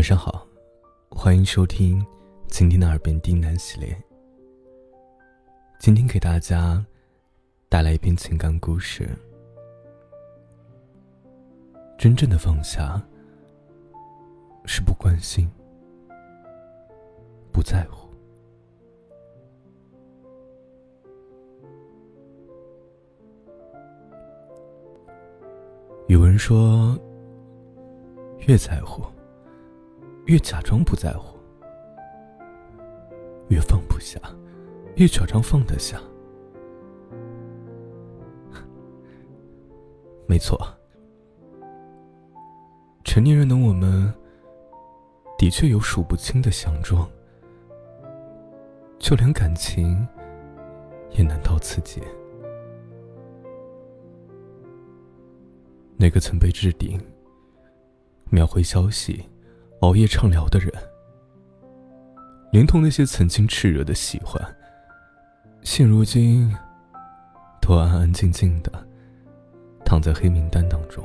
晚上好，欢迎收听今天的耳边低喃系列。今天给大家带来一篇情感故事。真正的放下，是不关心、不在乎。有人说，越在乎。越假装不在乎，越放不下；越假装放得下。没错，成年人的我们，的确有数不清的相撞，就连感情也难逃此劫。那个曾被置顶、秒回消息。熬夜畅聊的人，连同那些曾经炽热的喜欢，现如今都安安静静的躺在黑名单当中。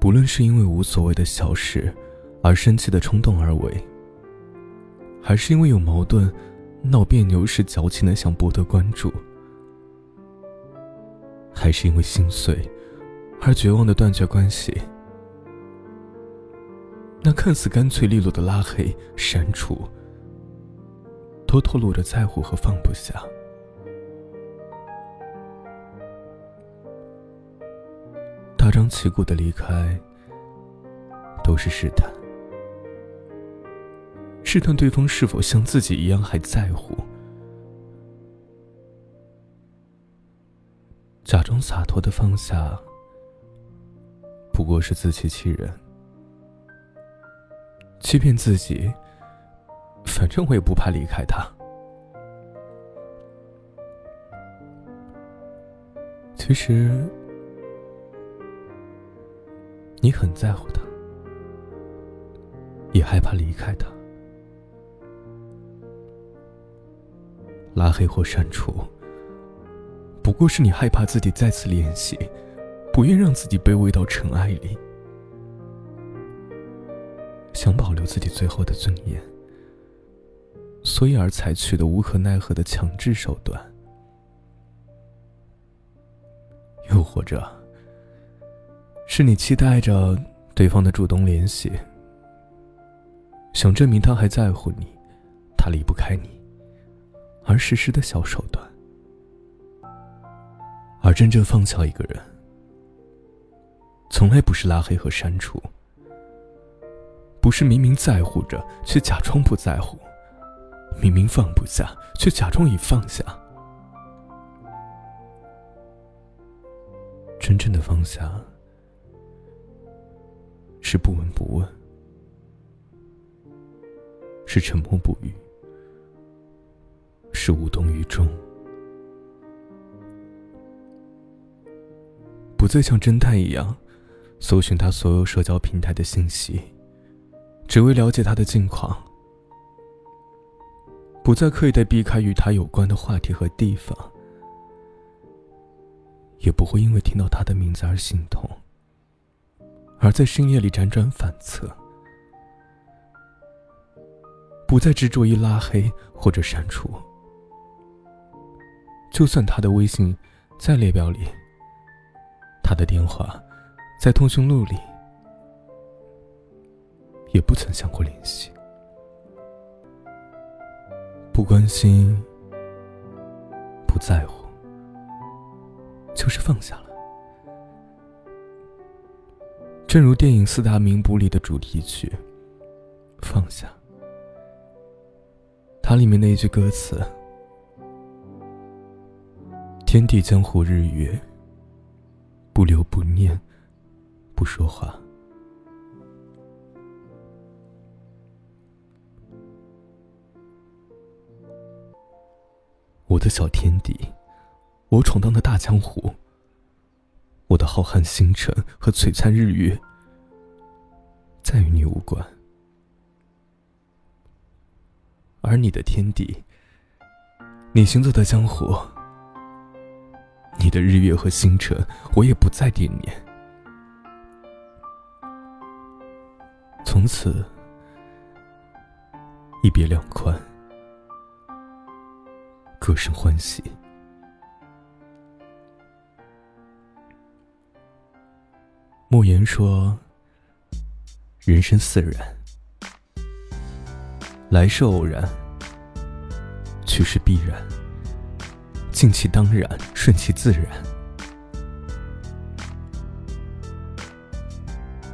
不论是因为无所谓的小事而生气的冲动而为，还是因为有矛盾闹别扭时矫情的想博得关注。还是因为心碎而绝望的断绝关系，那看似干脆利落的拉黑、删除，都透露着在乎和放不下。大张旗鼓的离开，都是试探，试探对方是否像自己一样还在乎。假装洒脱的放下，不过是自欺欺人，欺骗自己。反正我也不怕离开他。其实，你很在乎他，也害怕离开他，拉黑或删除。不过是你害怕自己再次联系，不愿让自己卑微到尘埃里，想保留自己最后的尊严，所以而采取的无可奈何的强制手段。又或者，是你期待着对方的主动联系，想证明他还在乎你，他离不开你，而实施的小手段。而真正放下一个人，从来不是拉黑和删除，不是明明在乎着却假装不在乎，明明放不下却假装已放下。真正的放下，是不闻不问，是沉默不语，是无动于衷。最像侦探一样，搜寻他所有社交平台的信息，只为了解他的近况。不再刻意的避开与他有关的话题和地方，也不会因为听到他的名字而心痛，而在深夜里辗转反侧。不再执着于拉黑或者删除，就算他的微信在列表里。他的电话，在通讯录里，也不曾想过联系。不关心，不在乎，就是放下了。正如电影四大名捕里的主题曲《放下》，它里面的一句歌词：“天地江湖日月。”说话。我的小天地，我闯荡的大江湖，我的浩瀚星辰和璀璨日月，再与你无关。而你的天地，你行走的江湖，你的日月和星辰，我也不再惦念。此，一别两宽，各生欢喜。莫言说：“人生似然，来是偶然，去是必然。尽其当然，顺其自然。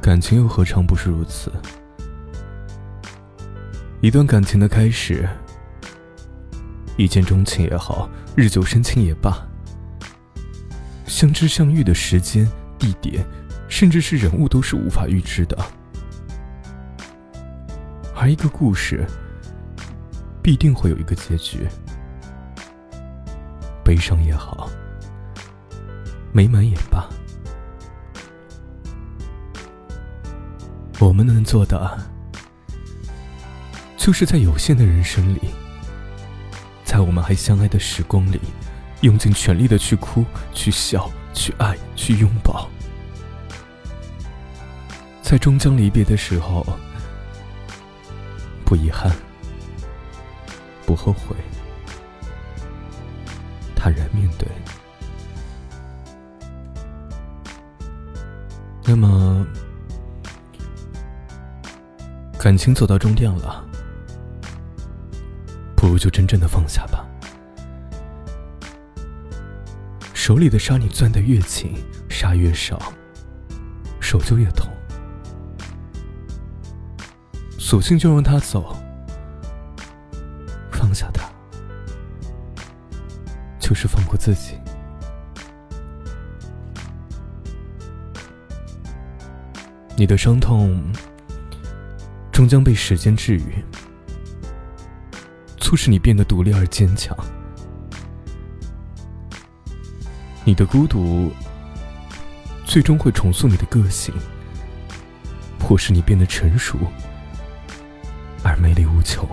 感情又何尝不是如此？一段感情的开始，一见钟情也好，日久生情也罢，相知相遇的时间、地点。”甚至是人物都是无法预知的，而一个故事必定会有一个结局，悲伤也好，美满也罢，我们能做的，就是在有限的人生里，在我们还相爱的时光里，用尽全力的去哭、去笑、去爱、去拥抱。在终将离别的时候，不遗憾，不后悔，坦然面对。那么，感情走到终点了，我就真正的放下吧。手里的沙你攥得越紧，沙越少，手就越痛。索性就让他走，放下他，就是放过自己。你的伤痛终将被时间治愈，促使你变得独立而坚强。你的孤独最终会重塑你的个性，迫使你变得成熟。而魅力无穷。